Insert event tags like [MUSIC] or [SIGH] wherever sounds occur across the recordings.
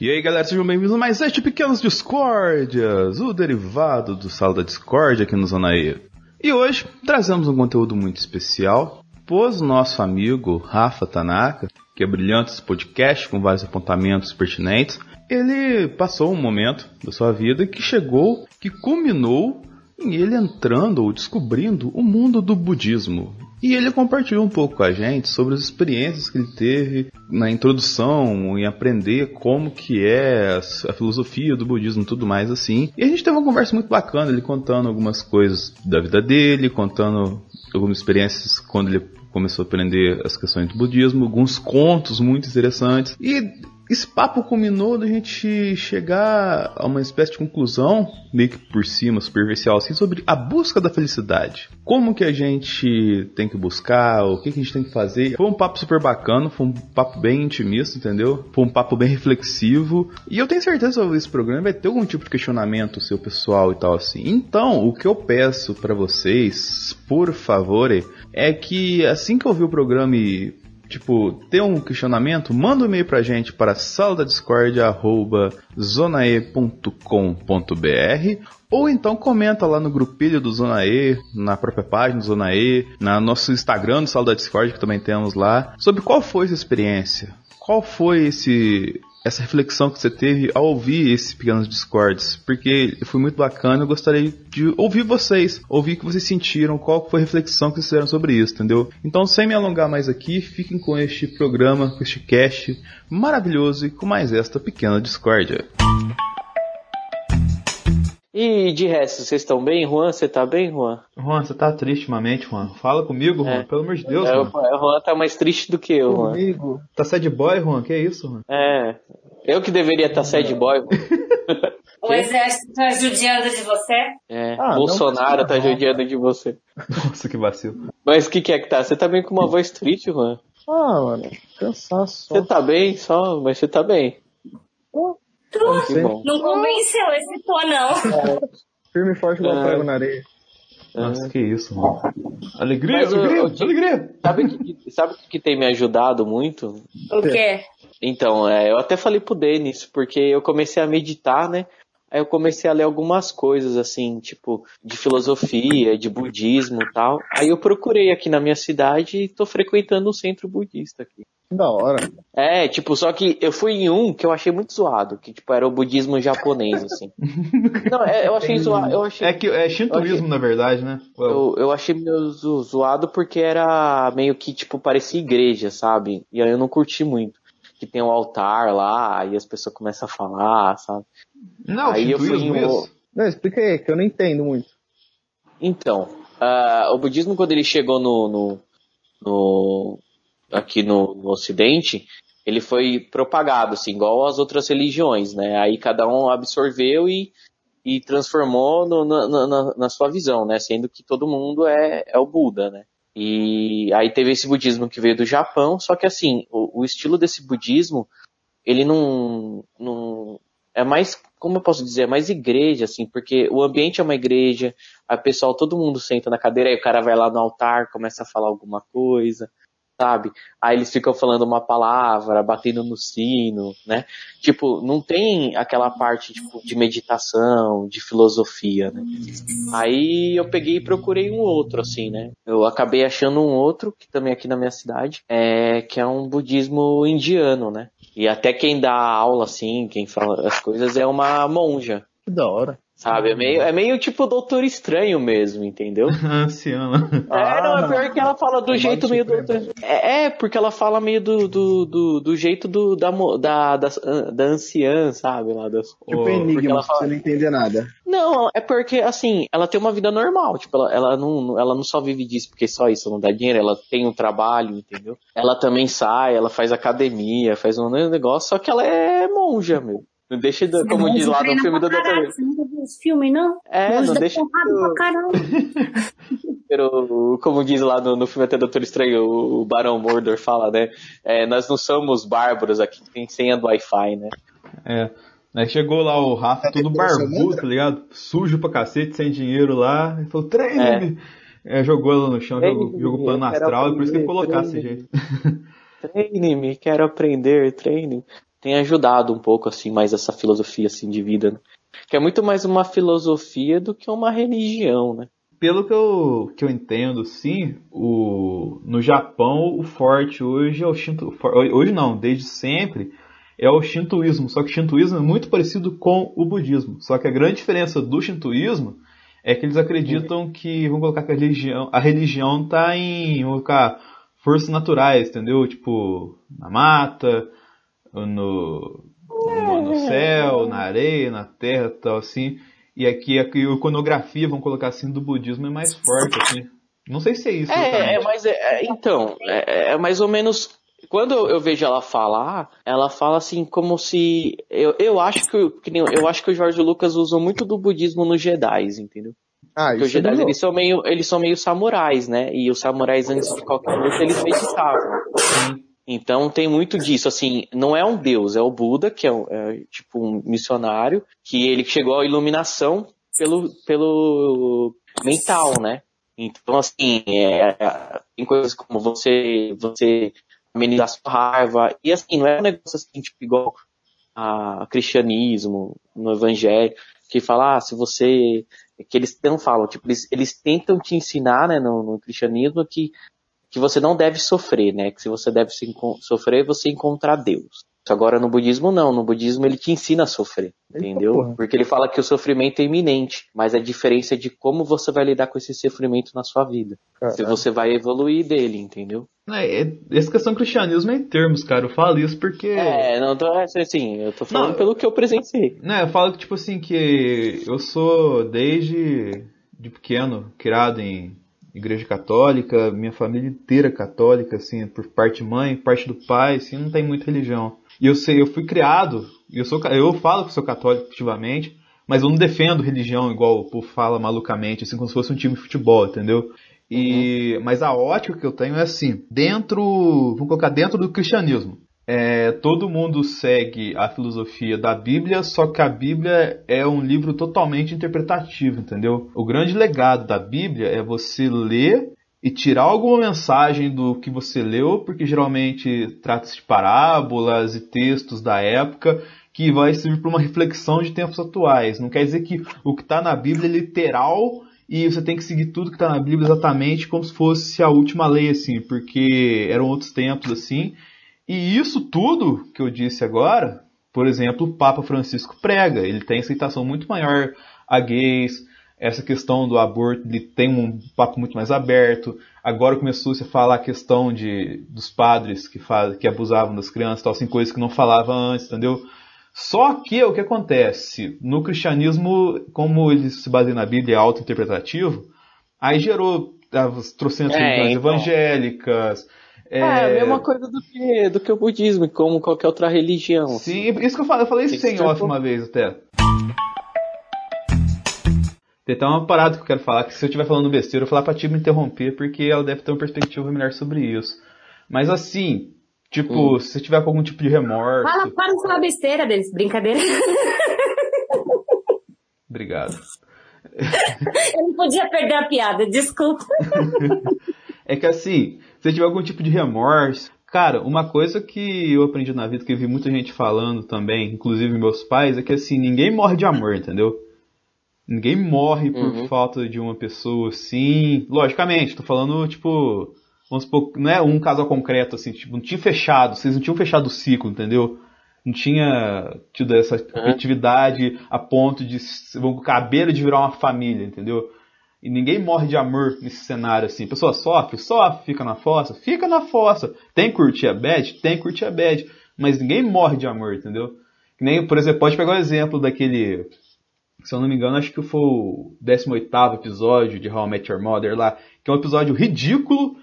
E aí galera, sejam bem-vindos a mais este Pequenas Discórdias, o derivado do Sala da Discórdia aqui no Zona E. E hoje trazemos um conteúdo muito especial, pois nosso amigo Rafa Tanaka, que é brilhante esse podcast com vários apontamentos pertinentes, ele passou um momento da sua vida que chegou, que culminou em ele entrando ou descobrindo o mundo do budismo. E ele compartilhou um pouco com a gente sobre as experiências que ele teve na introdução, em aprender como que é a filosofia do budismo e tudo mais assim. E a gente teve uma conversa muito bacana, ele contando algumas coisas da vida dele, contando algumas experiências quando ele começou a aprender as questões do budismo, alguns contos muito interessantes. E esse papo culminou da gente chegar a uma espécie de conclusão, meio que por cima, superficial, assim, sobre a busca da felicidade. Como que a gente tem que buscar, o que, que a gente tem que fazer. Foi um papo super bacana, foi um papo bem intimista, entendeu? Foi um papo bem reflexivo. E eu tenho certeza que esse programa vai ter algum tipo de questionamento seu pessoal e tal assim. Então, o que eu peço para vocês, por favor, é que assim que eu ouvir o programa e tipo, ter um questionamento, manda um e-mail pra gente para saladadiscord.zonae.com.br ou então comenta lá no grupilho do Zona E, na própria página do Zona E, na nosso Instagram do Sala da Discord, que também temos lá, sobre qual foi essa experiência. Qual foi esse essa reflexão que você teve ao ouvir esses pequenos discords, porque foi muito bacana, eu gostaria de ouvir vocês, ouvir o que vocês sentiram, qual foi a reflexão que vocês fizeram sobre isso, entendeu? Então, sem me alongar mais aqui, fiquem com este programa, com este cast maravilhoso e com mais esta pequena discórdia. E de resto, vocês estão bem? Juan, você tá bem, Juan? Juan, você tá triste ultimamente, Juan? Fala comigo, Juan, É. pelo amor de Deus, É, Juan. o Juan tá mais triste do que eu, Juan. Comigo. Tá sad boy, Juan? Que isso, Juan? É. Eu que deveria estar sad boy. Juan. [LAUGHS] O exército tá judiando de você? É. Ah, Bolsonaro não, tá judiando de você. Nossa, que vacilo. Mas o que, que é que tá? Você tá bem com uma voz triste, Juan? Ah, mano, cansaço. Você tá bem só, mas você tá bem. Tu Que bom. não convenceu esse tô, não. Firme e forte igual É. prego na areia. Nossa, que isso, mano. Alegria, Mas, alegria, ô, Di- alegria. Sabe o que, sabe o que tem me ajudado muito? O quê? Então, é, eu até falei pro Denis, porque eu comecei a meditar, né? Aí eu comecei a ler algumas coisas, assim, tipo, de filosofia, de budismo e tal. Aí eu procurei aqui na minha cidade e tô frequentando um centro budista aqui. Da hora. É, tipo, só que eu fui em um que eu achei muito zoado, que, tipo, era o budismo japonês, assim. [LAUGHS] Não, é, eu achei zoado, eu achei... É que é shintoísmo, na verdade, né? Eu, eu achei meio zo- zoado porque era meio que, tipo, parecia igreja, sabe? E aí eu não curti muito. Que tem um altar lá, aí as pessoas começam a falar, sabe? Não, aí eu fui em um-. Não, explica aí, que eu não entendo muito. Então, ah, o budismo quando ele chegou no, no, no- aqui no, no Ocidente, ele foi propagado, assim, igual as outras religiões, né? Aí cada um absorveu e, e transformou no- na, na- na- sua visão, né? Sendo que todo mundo é, é o Buda, né? E aí teve esse budismo que veio do Japão, só que assim, o, o estilo desse budismo, ele não, não é mais, como eu posso dizer, é mais igreja, assim, porque o ambiente é uma igreja, a pessoal, todo mundo senta na cadeira, aí o cara vai lá no altar, começa a falar alguma coisa, sabe? Aí eles ficam falando uma palavra, batendo no sino, né? Tipo, não tem aquela parte tipo, de meditação, de filosofia, né? Aí eu peguei e procurei um outro, assim, né? Eu acabei achando um outro, que também é aqui na minha cidade, é, que é um budismo indiano, né? E até quem dá aula, assim, quem fala as coisas é uma monja. Que da hora. Sabe? É meio, é meio tipo Doutor Estranho mesmo, entendeu? [LAUGHS] Anciana. É, não, é Ah, pior que ela fala do é jeito meio do. supremo. É, é, porque ela fala meio do, do, do, do jeito do, da, mo- da, da, da anciã, sabe? Lá das, Tipo porque enigma, ela fala- você não entende nada. Não, é porque, assim, ela tem uma vida normal, tipo, ela, ela, não, ela não só vive disso porque só isso não dá dinheiro, ela tem um trabalho, entendeu? Ela também sai, ela faz academia, faz um negócio, só que ela é monja, meu. Não deixa, do- como diz lá no filme do Dr. Você nunca viu esse filme, não? É, Longe não da deixa porrada do- pra caramba. [LAUGHS] Pero, como diz lá no, no filme até Doutor Estranho, o Barão Mordor fala, né? é, nós não somos bárbaros aqui, tem senha do Wi-Fi, né? É. Aí chegou lá o Rafa, todo barbudo, tá ligado? Sujo pra cacete, sem dinheiro lá. Ele falou, treine-me! É, jogou ela no chão, jogou, jogou plano astral, e por isso que ele colocasse esse jeito. [LAUGHS] Treine-me, quero aprender, treine. Tem ajudado um pouco, assim, mais essa filosofia, assim, de vida, né? Que é muito mais uma filosofia do que uma religião, né? Pelo que eu, que eu entendo, sim, o, no Japão o forte hoje é o Shinto, hoje não, desde sempre é o Shintoísmo. Só que o Shintoísmo é muito parecido com o budismo. Só que a grande diferença do Shintoísmo é que eles acreditam que, vamos colocar que a religião, a religião tá em, vamos colocar, forças naturais, entendeu? Tipo, na mata, no, no, no céu, na areia, na terra, tal assim. E aqui a iconografia, vamos colocar assim, do budismo é mais forte, assim. Não sei se é isso. É, é, exatamente. mas é, é, então, é, é mais ou menos. Quando eu, vejo ela falar, ela fala assim como se. Eu, eu acho que, o- que nem- eu acho que o Jorge Lucas usou muito do budismo nos Jedi, entendeu? Ah, Porque os isso é Jedi eles são meio, eles são meio samurais, né? E os samurais antes de qualquer luta eles meditavam. Então tem muito disso, assim, não é um deus, é o Buda, que é, é tipo um missionário, que ele chegou à iluminação pelo, pelo mental, né? Então, assim, é, é, tem coisas como você, você amenizar sua raiva, e assim, não é um negócio assim, tipo, igual a cristianismo, no evangelho, que fala, ah, se você, que eles não falam, tipo, eles, eles tentam te ensinar, né, no, no cristianismo, que que você não deve sofrer, né? Que se você deve sofrer, você encontrar Deus. Agora no budismo não, no budismo ele te ensina a sofrer, entendeu? porra. Porque ele fala que o sofrimento é iminente, mas a diferença é de como você vai lidar com esse sofrimento na sua vida. Se você vai evoluir dele, entendeu? É, é- essa questão do cristianismo é em termos, cara. Eu falo isso porque. É, não tô assim, eu tô falando Não, pelo que eu presenciei. Né, eu falo que, tipo assim, que eu sou desde de pequeno criado em igreja católica, minha família inteira católica, assim, por parte mãe, parte do pai, assim, não tem muita religião. E eu sei, eu fui criado, eu sou, eu falo que sou católico ativamente, mas eu não defendo religião igual o povo fala malucamente, assim, como se fosse um time de futebol, entendeu? E, mas a ótica que eu tenho é assim, dentro, vamos colocar dentro do cristianismo. É, todo mundo segue a filosofia da Bíblia, só que a Bíblia é um livro totalmente interpretativo, entendeu? O grande legado da Bíblia é você ler e tirar alguma mensagem do que você leu, porque geralmente trata-se de parábolas e textos da época que vai servir para uma reflexão de tempos atuais. Não quer dizer que o que está na Bíblia é literal e você tem que seguir tudo que está na Bíblia exatamente como se fosse a última lei, assim, porque eram outros tempos, assim. E isso tudo que eu disse agora, por exemplo, o Papa Francisco prega. Ele tem aceitação muito maior a gays, essa questão do aborto, ele tem um papo muito mais aberto. Agora começou-se a falar a questão de, dos padres que, faz, que abusavam das crianças, tal, assim, coisas que não falava antes, entendeu? Só que o que acontece? No cristianismo, como ele se baseia na Bíblia, é auto-interpretativo, aí gerou as trocentas É, religiões então. evangélicas. É, a mesma coisa do que, do que o budismo, como qualquer outra religião. Sim, isso que eu falei, eu falei isso sem off uma vez até. Tem até uma parada que eu quero falar, que se eu estiver falando besteira, eu vou falar pra ti me interromper, porque ela deve ter uma perspectiva melhor sobre isso. Mas assim, tipo, se você tiver com algum tipo de remorso. Fala, para de falar besteira deles, brincadeira. Obrigado. [LAUGHS] Eu não podia perder a piada, desculpa. [LAUGHS] É que assim, se você tiver algum tipo de remorso. Cara, uma coisa que eu aprendi na vida, que eu vi muita gente falando também, inclusive meus pais, é que assim, ninguém morre de amor, entendeu? Ninguém morre por Uhum. falta de uma pessoa assim. Logicamente, tô falando, tipo. Vamos supor, não é um casal concreto, assim, tipo, não tinha fechado, vocês não tinham fechado o ciclo, entendeu? Não tinha tido essa afetividade a ponto de vão beira de virar uma família, entendeu? E ninguém morre de amor nesse cenário assim. A pessoa sofre, sofre, fica na fossa, fica na fossa. Tem que curtir a bad? Tem que curtir a bad. Mas ninguém morre de amor, entendeu? Que nem, por exemplo, pode pegar o exemplo daquele. Se eu não me engano, acho que foi o 18 episódio de How I Met Your Mother lá. Que é um episódio ridículo,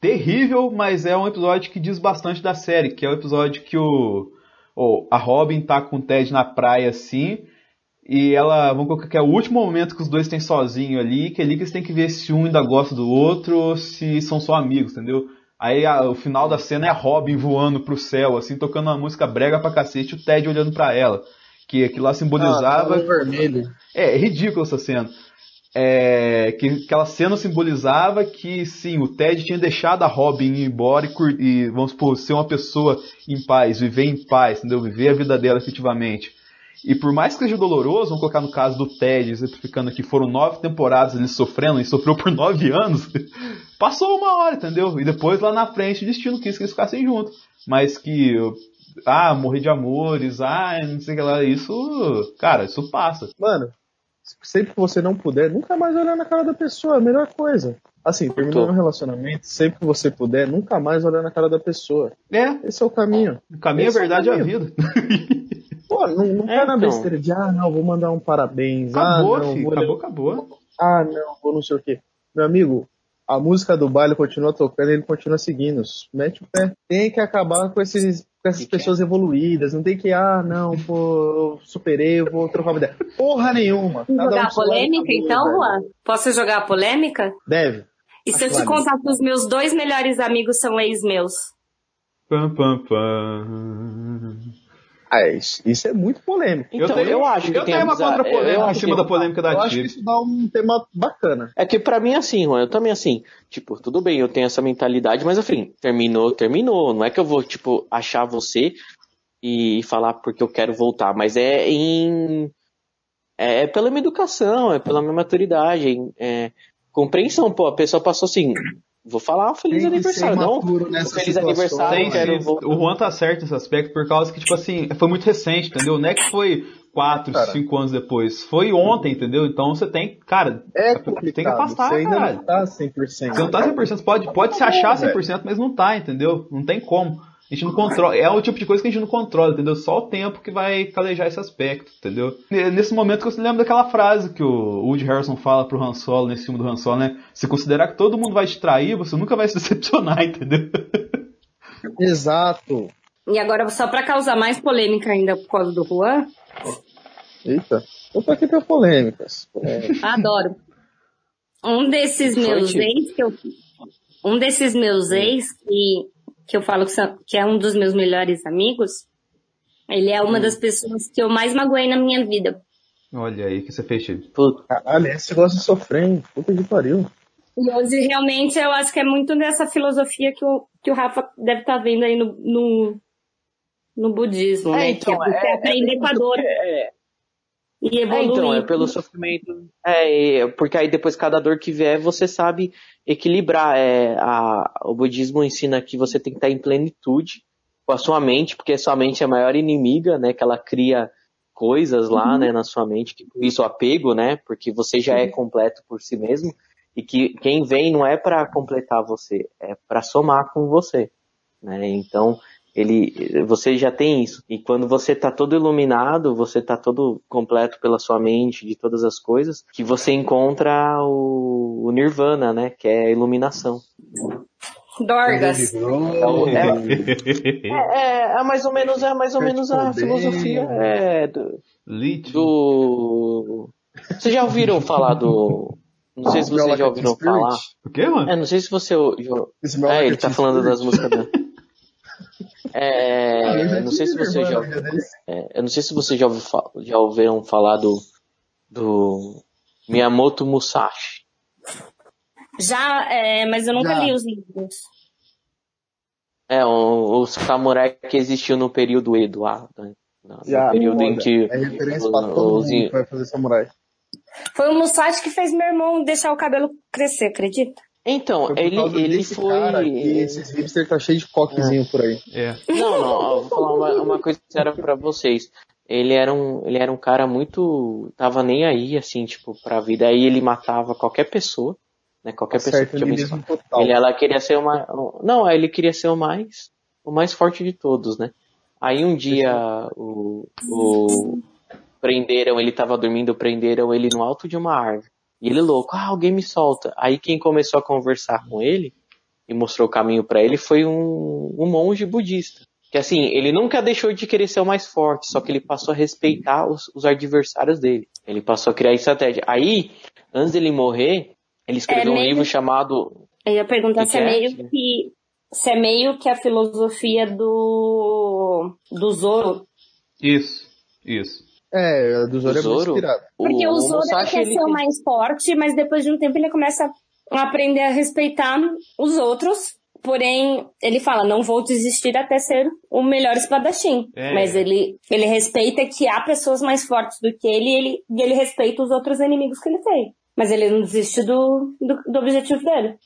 terrível, mas é um episódio que diz bastante da série. Que é o episódio que o, ou a Robin tá com o Ted na praia assim, e ela, vamos colocar que é o último momento que os dois têm sozinho ali, que é ali que eles têm que ver se um ainda gosta do outro ou se são só amigos, entendeu? Aí a- o final da cena é a Robin voando pro céu, assim, tocando uma música brega pra cacete, o Ted olhando pra ela. Que aquilo lá simbolizava. Ah, tá no vermelho. É, é ridículo essa cena. É, que aquela cena simbolizava que sim, o Ted tinha deixado a Robin ir embora e, e, vamos supor, ser uma pessoa em paz, viver em paz, entendeu? Viver a vida dela efetivamente. E por mais que seja doloroso, vamos colocar no caso do Ted, exemplificando que foram nove temporadas ele sofrendo, e sofreu por nove anos, [LAUGHS] passou uma hora, entendeu? E depois lá na frente o destino quis que eles ficassem juntos. Mas que, ah, morrer de amores, ah, não sei o que lá, isso, cara, isso passa. Mano, sempre que você não puder, nunca mais olhar na cara da pessoa, é a melhor coisa. Assim, terminou um relacionamento, sempre que você puder, nunca mais olhar na cara da pessoa. É, Esse é o caminho. o caminho, a Esse é verdade é a vida. [LAUGHS] Pô, não, não É, tá na então. besteira de, ah, não, vou mandar um parabéns. Acabou, ah, não, filho, acabou, acabou. Ah, não, vou não sei o quê. Meu amigo, a música do baile continua tocando e ele continua seguindo. Mete o pé. Tem que acabar com, esses, com essas Que que é? pessoas evoluídas. Não tem que, ah, não, pô, eu superei, eu vou trocar uma ideia. Porra nenhuma. Cada um Jogar seu lado, polêmica, acabou, então, velho. Juan? Posso jogar a polêmica? Deve. E se eu te Claro. contar que os meus dois melhores amigos são ex meus? Pam, pam, pam. Ah, isso, isso é muito polêmico. Então, eu, acho que eu tem tenho uma contra-polêmica eu em acho cima que- da polêmica da Eu acho que isso dá um tema bacana. É que pra mim é assim, Juan, eu também assim, tipo, tudo bem, eu tenho essa mentalidade, mas enfim, terminou, terminou. Não é que eu vou, tipo, achar você e falar porque eu quero voltar, mas é em. É pela minha educação, é pela minha maturidade, é compreensão, pô, a pessoa passou assim, vou falar feliz que ser aniversário, não? Feliz situação. aniversário, quero. O Juan tá certo nesse aspecto, por causa que, tipo assim, foi muito recente, entendeu? Não é que foi quatro, Cara. cinco anos depois. Foi ontem, entendeu? Então você tem, cara, É tem que afastar, você ainda cara. não tá 100%. Você não tá 100%, você pode, pode se achar 100%, mas não tá, entendeu? Não tem como. A gente não controla. É o tipo de coisa que a gente não controla, entendeu? Só o tempo que vai calejar esse aspecto, entendeu? Nesse momento que eu lembro daquela frase que o Woody Harrison fala pro Han Solo, nesse filme do Han Solo, né? Se considerar que todo mundo vai te trair, você nunca vai se decepcionar, [LAUGHS] entendeu? Exato. E agora, só pra causar mais polêmica ainda por causa do Juan, Eita. Eu tô aqui pra polêmicas. É, [LAUGHS] adoro. Um desses meus ex, que eu, um desses meus ex, que, que eu falo que, são- que é um dos meus melhores amigos, ele é uma das pessoas que eu mais magoei na minha vida. Olha aí que você fez, Chico. Puta, caralho, esse gosta de sofrer, hein? Puta que pariu. E hoje, realmente, eu acho que é muito dessa filosofia que o, que o Rafa deve estar vendo aí no, no, no budismo, É, né? então, que é você é- aprender com a dor é, e É, evoluir. então, é pelo sofrimento. É, é, porque aí depois cada dor que vier, você sabe equilibrar. É, a, o budismo ensina que você tem que estar em plenitude com a sua mente, porque a sua mente é a maior inimiga, né? Que ela cria coisas lá, né, na sua mente, que por isso o apego, né? Porque você já é completo por si mesmo. E que quem vem não é para completar você, é para somar com você, né? Então, ele, você já tem isso. E quando você tá todo iluminado, você tá todo completo pela sua mente de todas as coisas, que você encontra o, o nirvana, né? Que é a iluminação. Dorgas. Então, [LAUGHS] é, é, é mais ou menos, é mais ou menos a filosofia é, do, Lítio. do. Vocês já ouviram falar do. Não sei se vocês já ouviram falar. O quê, mano? É, não sei se você. já- É, ele tá falando das músicas dele. [LAUGHS] É, não sei se você já, é, eu não sei se você já, já ouviram falar do, do Miyamoto Musashi. Já, é, mas eu nunca Já. li os livros. É, o, o samurai que existiu no período Edo, ah, né? no, no Já, período em que É referência pra todo os- mundo que vai fazer samurai. Foi o Musashi que fez meu irmão deixar o cabelo crescer, acredita? Então, Foi ele, ele foi. cara que esses hipsters tá cheio de coquezinho por aí. É. Não, não, ó, vou falar uma, uma coisa séria pra vocês. Ele era um, ele era um cara muito, tava nem aí, assim, tipo, pra vida. Aí ele matava qualquer pessoa, né, qualquer pessoa Certo, que tinha total. Ele, ela queria ser uma, não, ele queria ser o mais, o mais forte de todos, né. Aí um dia o, o prenderam, ele tava dormindo, prenderam ele no alto de uma árvore. E ele louco, ah, alguém me solta. Aí quem começou a conversar com ele e mostrou o caminho pra ele foi um, um monge budista. Que assim, ele nunca deixou de querer ser o mais forte, só que ele passou a respeitar os, os adversários dele. Ele passou a criar estratégia. Aí, antes dele morrer, ele escreveu É um meio- livro chamado. Eu ia perguntar se é é? meio que se é meio que a filosofia do do Zoro. Isso, isso. É, do Zoro é Zoro? muito inspirado. Porque o, Homo Zoro ele Sapiens, quer ele ser o tem- mais forte, mas depois de um tempo ele começa a aprender a respeitar os outros. Porém, ele fala, não vou desistir até ser o melhor espadachim. É. Mas ele, ele respeita que há pessoas mais fortes do que ele e, ele e ele respeita os outros inimigos que ele tem. Mas ele não desiste do, do, do objetivo dele.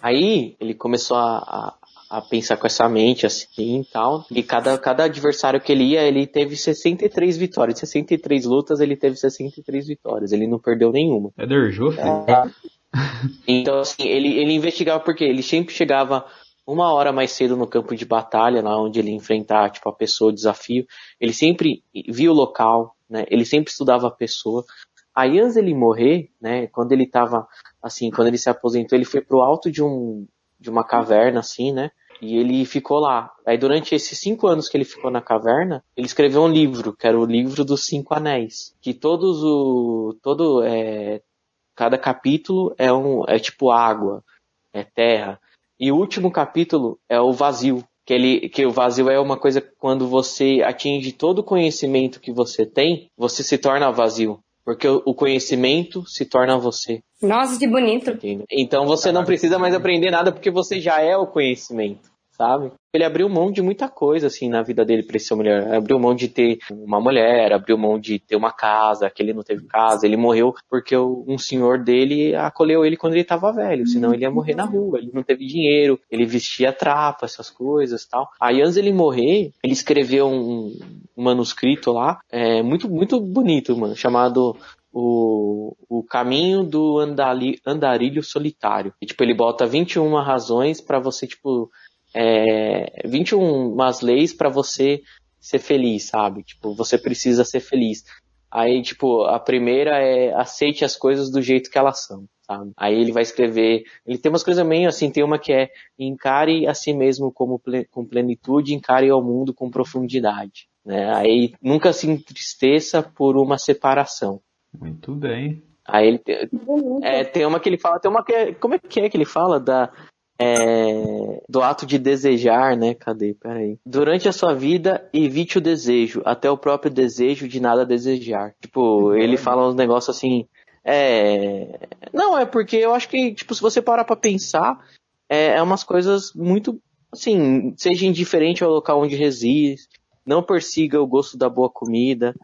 Aí ele começou a, a, a pensar com essa mente assim e tal. E cada, cada adversário que ele ia, ele teve 63 vitórias. 63 lutas, ele teve 63 vitórias. Ele não perdeu nenhuma. É Derjô, filho? [LAUGHS] Então, assim, ele, ele investigava porque ele sempre chegava uma hora mais cedo no campo de batalha, lá onde ele enfrentar, tipo, a pessoa, o desafio. Ele sempre via o local, né? Ele sempre estudava a pessoa. Aí, antes dele morrer, né? Quando ele tava, assim, quando ele se aposentou, ele foi pro alto de um, de uma caverna, assim, né? E ele ficou lá. Aí, durante esses cinco anos que ele ficou na caverna, ele escreveu um livro, que era o livro dos cinco anéis. Que todos o, todo, é, cada capítulo é um é tipo água, é terra. E o último capítulo é o vazio, que ele que o vazio é uma coisa quando você atinge todo o conhecimento que você tem, você se torna vazio, porque o conhecimento se torna você. Nossa, que bonito. Então você não precisa mais aprender nada porque você já é o conhecimento, sabe? Ele abriu mão de muita coisa assim na vida dele para ser mulher. Abriu mão de ter uma mulher, abriu mão de ter uma casa, que ele não teve casa. Ele morreu porque um senhor dele acolheu ele quando ele estava velho, senão ele ia morrer na rua. Ele não teve dinheiro, ele vestia trapa, essas coisas, tal. Aí antes dele morrer, ele escreveu um, um manuscrito lá, é, muito muito bonito, mano, chamado o, o caminho do andali, andarilho solitário. E, tipo, ele bota 21 razões pra você, tipo, é, 21 umas leis pra você ser feliz, sabe? Tipo, você precisa ser feliz. Aí, tipo, a primeira é aceite as coisas do jeito que elas são, sabe? Aí ele vai escrever, ele tem umas coisas meio assim, tem uma que é encare a si mesmo como com plenitude, encare ao mundo com profundidade, né? Aí nunca se entristeça por uma separação. Muito bem. Aí ele tem, é, tem uma que ele fala, tem uma que como é que é que ele fala da é, do ato de desejar, né? Cadê? Peraí. Durante a sua vida, evite o desejo, até o próprio desejo de nada desejar. Tipo, ele fala uns negócios assim. É. Não, é porque eu acho que, tipo, se você parar pra pensar, é, é umas coisas muito. Assim, seja indiferente ao local onde reside, não persiga o gosto da boa comida,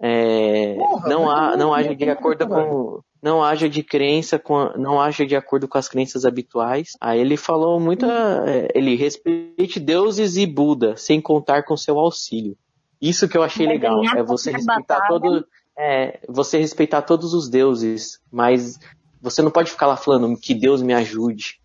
é, Porra, não, há, não- não haja de acordo com. Não haja de crença com. Não haja de acordo com as crenças habituais. Aí ele falou muita. é, ele respeite deuses e Buda, sem contar com seu auxílio. Isso que eu achei Vai legal. É você respeitar todo. É, você respeitar todos os deuses, mas você não pode ficar lá falando que Deus me ajude,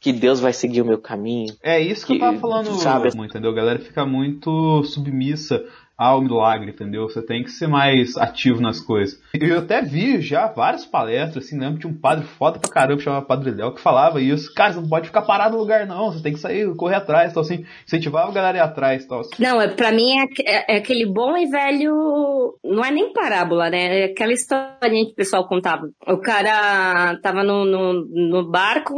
que Deus vai seguir o meu caminho. É isso que eu Que- tava falando, sabe? entendeu? A galera fica muito submissa ao milagre, entendeu? Você tem que ser mais ativo nas coisas. Eu até vi já várias palestras, assim, lembro de um padre foda pra caramba, chamado Padre Léo, que falava isso. Cara, você não pode ficar parado no lugar, não. Você tem que sair, correr atrás, tal, assim. Incentivava a galera ir atrás, tal. Não, é, pra mim é, é- é aquele bom e velho. Não é nem parábola, né? É aquela historinha que o pessoal contava. O cara tava no, no, no barco,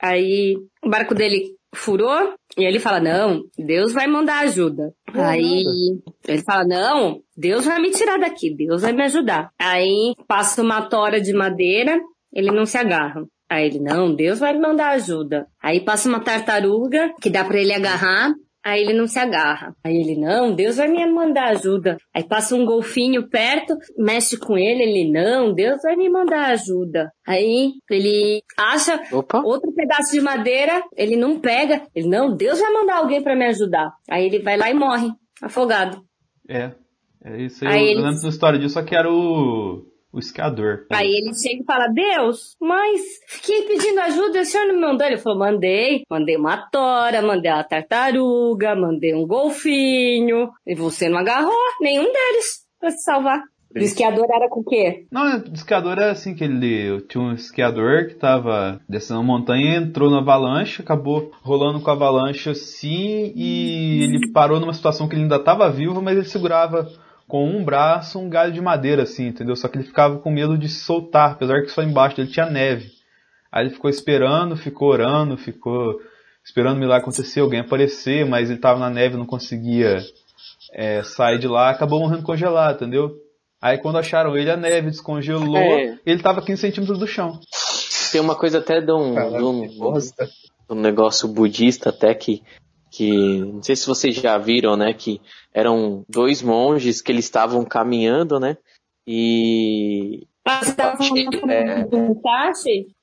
aí o barco dele furou, e ele fala: Não, Deus vai mandar ajuda. aí ele fala: Não, Deus vai me tirar daqui, Deus vai me ajudar. Aí passa uma tora de madeira, ele não se agarra. Aí ele, não, Deus vai me mandar ajuda. Aí passa uma tartaruga, que dá pra ele agarrar, Aí ele não se agarra. Aí ele, não, Deus vai me mandar ajuda. Aí passa um golfinho perto, mexe com ele, ele, não, Deus vai me mandar ajuda. Aí ele acha Opa. outro pedaço de madeira, ele não pega, ele, não, Deus vai mandar alguém pra me ajudar. Aí ele vai lá e morre, afogado. É. É isso aí. Aí eu ele- lembro da história disso, só que era o. O esquiador. Aí ele chega e fala, Deus, mas fiquei pedindo ajuda, o senhor não me mandou? Ele falou, mandei. Mandei uma tora, mandei uma tartaruga, mandei um golfinho. E você não agarrou nenhum deles pra se salvar. O esquiador era com o quê? Não, o esquiador era assim, que ele tinha um esquiador que tava descendo uma montanha, entrou na avalanche, acabou rolando com a avalanche assim, e ele parou numa situação que ele ainda tava vivo, mas ele segurava com um braço um galho de madeira, assim, entendeu? Só que ele ficava com medo de soltar, apesar que só embaixo dele tinha neve. Aí ele ficou esperando, ficou orando, ficou esperando o milagre acontecer, alguém aparecer, mas ele tava na neve, não conseguia é, sair de lá, acabou morrendo congelado, entendeu? Aí quando acharam ele, a neve descongelou, É. ele tava 15 centímetros do chão. Tem uma coisa até de um, Caraca, de um, um negócio budista até que, que não sei se vocês já viram, né, que eram dois monges que eles estavam caminhando, né, e Ah, você falando É.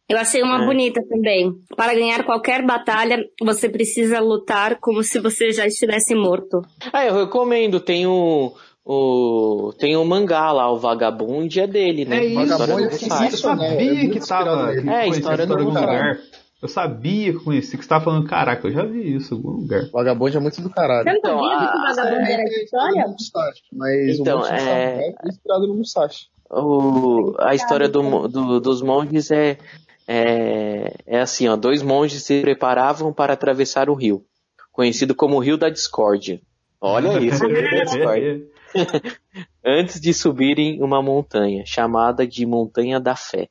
Eu achei uma É. bonita também. Para ganhar qualquer batalha, você precisa lutar como se você já estivesse morto. ah, eu recomendo, tem o, o tem o mangá lá, o Vagabond é dele, né? É isso, história Vagabond eu sabia que tava. É, história a do lugar. Eu sabia que eu conhecia, que você tava falando, caraca, eu já vi isso em algum lugar. Vagabond é muito do caralho. Você não Então, sabia a- que o vagabundo era de história? mas Então, o é- é inspirado no Musashi. O, a história do, mo- do- dos monges é, é, é assim, ó, dois monges se preparavam para atravessar o rio, conhecido como o Rio da Discórdia. Olha [LAUGHS] isso, o Rio da Discórdia. [LAUGHS] Antes de subirem uma montanha, chamada de Montanha da Fé.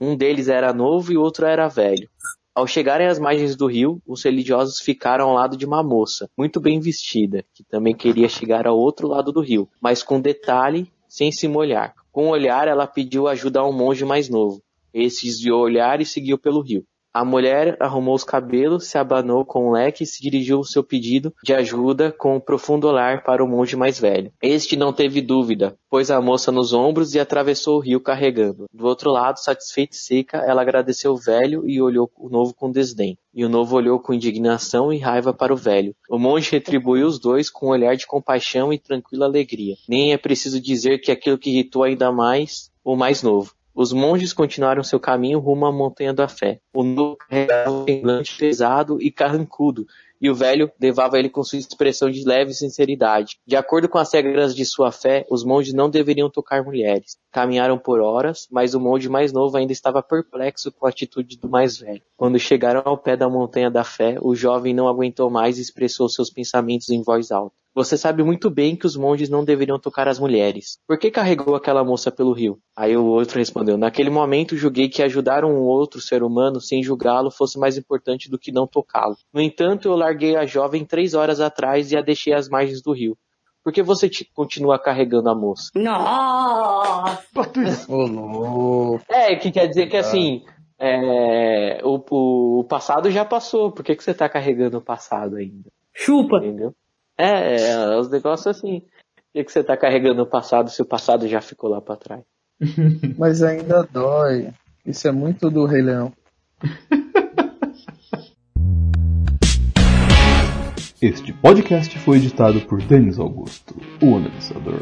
Um deles era novo e o outro era velho. Ao chegarem às margens do rio, os religiosos ficaram ao lado de uma moça, muito bem vestida, que também queria chegar ao outro lado do rio, mas com detalhe, sem se molhar. Com o olhar, ela pediu ajuda a um monge mais novo. Esse desviou o olhar e seguiu pelo rio. A mulher arrumou os cabelos, se abanou com o leque e se dirigiu o seu pedido de ajuda com um profundo olhar para o monge mais velho. Este não teve dúvida, pôs a moça nos ombros e atravessou o rio carregando. Do outro lado, satisfeita e seca, ela agradeceu o velho e olhou o novo com desdém. E o novo olhou com indignação e raiva para o velho. O monge retribuiu os dois com um olhar de compaixão e tranquila alegria. Nem é preciso dizer que aquilo que irritou ainda mais o mais novo. Os monges continuaram seu caminho rumo à Montanha da Fé. O novo carregava um semblante pesado e carrancudo, e o velho levava ele com sua expressão de leve sinceridade. De acordo com as regras de sua fé, os monges não deveriam tocar mulheres. Caminharam por horas, mas o monge mais novo ainda estava perplexo com a atitude do mais velho. Quando chegaram ao pé da Montanha da Fé, o jovem não aguentou mais e expressou seus pensamentos em voz alta. Você sabe muito bem que os monges não deveriam tocar as mulheres. Por que carregou aquela moça pelo rio? Aí o outro respondeu: Naquele momento julguei que ajudar um outro ser humano sem julgá-lo fosse mais importante do que não tocá-lo. No entanto, eu larguei a jovem três horas atrás e a deixei às margens do rio. Por que você te- continua carregando a moça? Nossa! É, que quer dizer que assim, é, o, o- o passado já passou. Por que, que você tá carregando o passado ainda? Chupa! Entendeu? É, é, os negócios assim. Por que, que você tá carregando o passado se o passado já ficou lá pra trás? [LAUGHS] Mas ainda dói. Isso é muito do Rei Leão. Este podcast foi editado por Denis Augusto, o analisador.